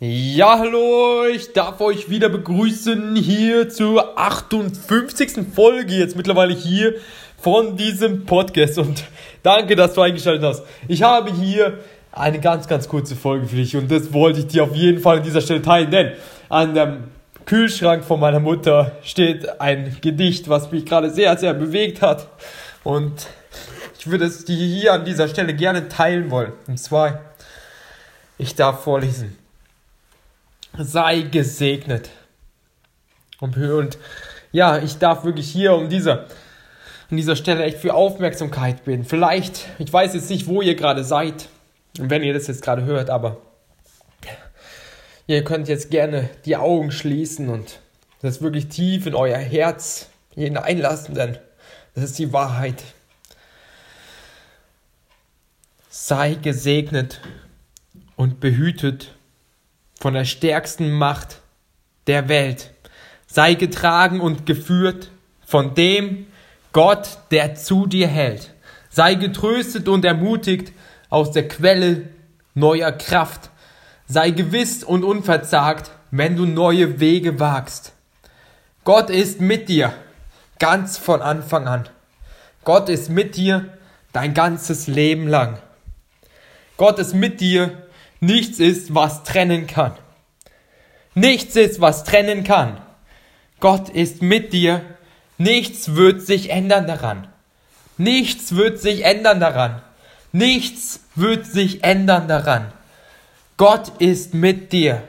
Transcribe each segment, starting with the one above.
Ja, hallo, ich darf euch wieder begrüßen hier zur 58. Folge jetzt mittlerweile hier von diesem Podcast und danke, dass du eingeschaltet hast. Ich habe hier eine ganz, ganz kurze Folge für dich und das wollte ich dir auf jeden Fall an dieser Stelle teilen, denn an dem Kühlschrank von meiner Mutter steht ein Gedicht, was mich gerade sehr, sehr bewegt hat und ich würde es dir hier an dieser Stelle gerne teilen wollen. Und zwar, ich darf vorlesen sei gesegnet. Und, ja, ich darf wirklich hier um diese, an dieser Stelle echt für Aufmerksamkeit bitten. Vielleicht, ich weiß jetzt nicht, wo ihr gerade seid und wenn ihr das jetzt gerade hört, aber ihr könnt jetzt gerne die Augen schließen und das wirklich tief in euer Herz hineinlassen, denn das ist die Wahrheit. Sei gesegnet und behütet von der stärksten Macht der Welt. Sei getragen und geführt von dem Gott, der zu dir hält. Sei getröstet und ermutigt aus der Quelle neuer Kraft. Sei gewiss und unverzagt, wenn du neue Wege wagst. Gott ist mit dir, ganz von Anfang an. Gott ist mit dir dein ganzes Leben lang. Gott ist mit dir Nichts ist, was trennen kann. Nichts ist, was trennen kann. Gott ist mit dir. Nichts wird sich ändern daran. Nichts wird sich ändern daran. Nichts wird sich ändern daran. Gott ist mit dir.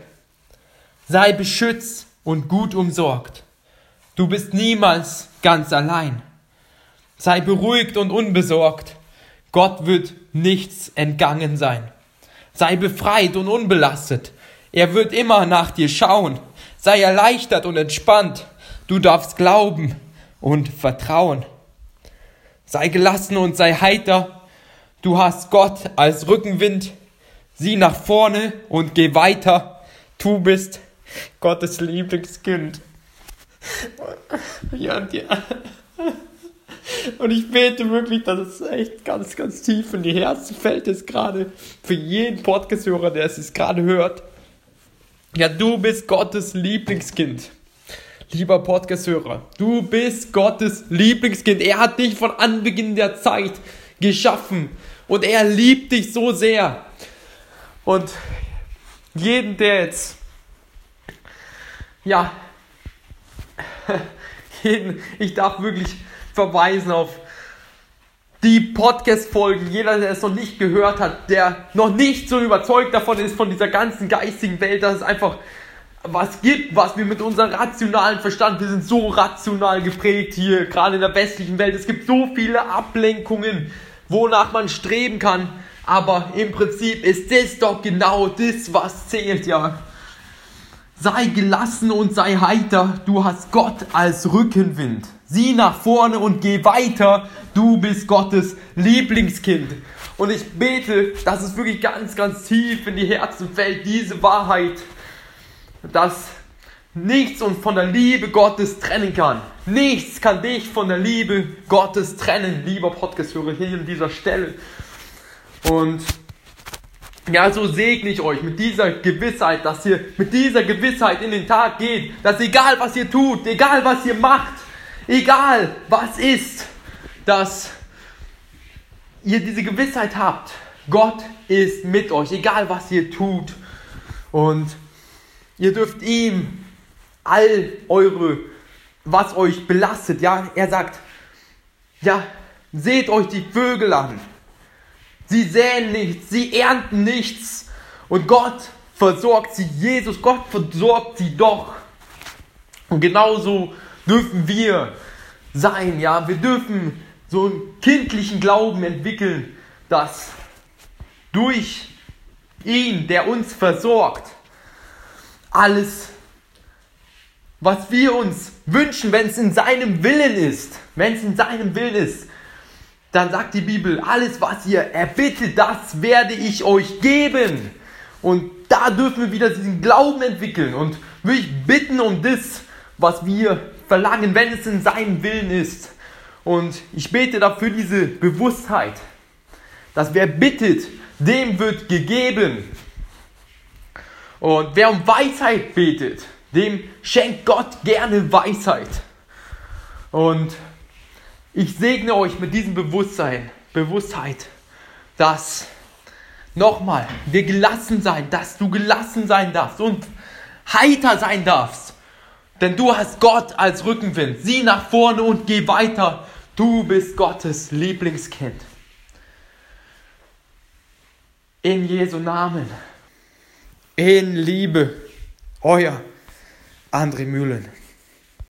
Sei beschützt und gut umsorgt. Du bist niemals ganz allein. Sei beruhigt und unbesorgt. Gott wird nichts entgangen sein. Sei befreit und unbelastet. Er wird immer nach dir schauen. Sei erleichtert und entspannt. Du darfst glauben und vertrauen. Sei gelassen und sei heiter. Du hast Gott als Rückenwind. Sieh nach vorne und geh weiter. Du bist Gottes Lieblingskind. Ja, dir. Und ich bete wirklich, dass es echt ganz, ganz tief in die Herzen fällt, es gerade für jeden Podcast-Hörer, der es gerade hört. Ja, du bist Gottes Lieblingskind. Lieber Podcast-Hörer, du bist Gottes Lieblingskind. Er hat dich von Anbeginn der Zeit geschaffen und er liebt dich so sehr. Und jeden, der jetzt, ja, jeden, ich darf wirklich verweisen auf die Podcast-Folgen. Jeder, der es noch nicht gehört hat, der noch nicht so überzeugt davon ist, von dieser ganzen geistigen Welt, dass es einfach was gibt, was wir mit unserem rationalen Verstand, wir sind so rational geprägt hier, gerade in der westlichen Welt. Es gibt so viele Ablenkungen, wonach man streben kann. Aber im Prinzip ist das doch genau das, was zählt, ja. Sei gelassen und sei heiter, du hast Gott als Rückenwind. Sieh nach vorne und geh weiter, du bist Gottes Lieblingskind. Und ich bete, dass es wirklich ganz, ganz tief in die Herzen fällt, diese Wahrheit, dass nichts uns von der Liebe Gottes trennen kann. Nichts kann dich von der Liebe Gottes trennen, lieber Podcast-Hörer hier an dieser Stelle. Und ja, so segne ich euch mit dieser Gewissheit, dass ihr mit dieser Gewissheit in den Tag geht, dass egal was ihr tut, egal was ihr macht, egal was ist, dass ihr diese Gewissheit habt, Gott ist mit euch, egal was ihr tut. Und ihr dürft ihm all eure, was euch belastet, ja, er sagt, ja, seht euch die Vögel an. Sie säen nichts, sie ernten nichts. Und Gott versorgt sie, Jesus, Gott versorgt sie doch. Und genauso dürfen wir sein, ja. Wir dürfen so einen kindlichen Glauben entwickeln, dass durch ihn, der uns versorgt, alles, was wir uns wünschen, wenn es in seinem Willen ist, wenn es in seinem Willen ist, dann sagt die Bibel, alles was ihr erbittet, das werde ich euch geben. Und da dürfen wir wieder diesen Glauben entwickeln und wirklich bitten um das, was wir verlangen, wenn es in seinem Willen ist. Und ich bete dafür diese Bewusstheit, dass wer bittet, dem wird gegeben. Und wer um Weisheit betet, dem schenkt Gott gerne Weisheit. Und ich segne euch mit diesem Bewusstsein, Bewusstheit, dass nochmal wir gelassen sein, dass du gelassen sein darfst und heiter sein darfst. Denn du hast Gott als Rückenwind. Sieh nach vorne und geh weiter. Du bist Gottes Lieblingskind. In Jesu Namen. In Liebe. Euer André Mühlen.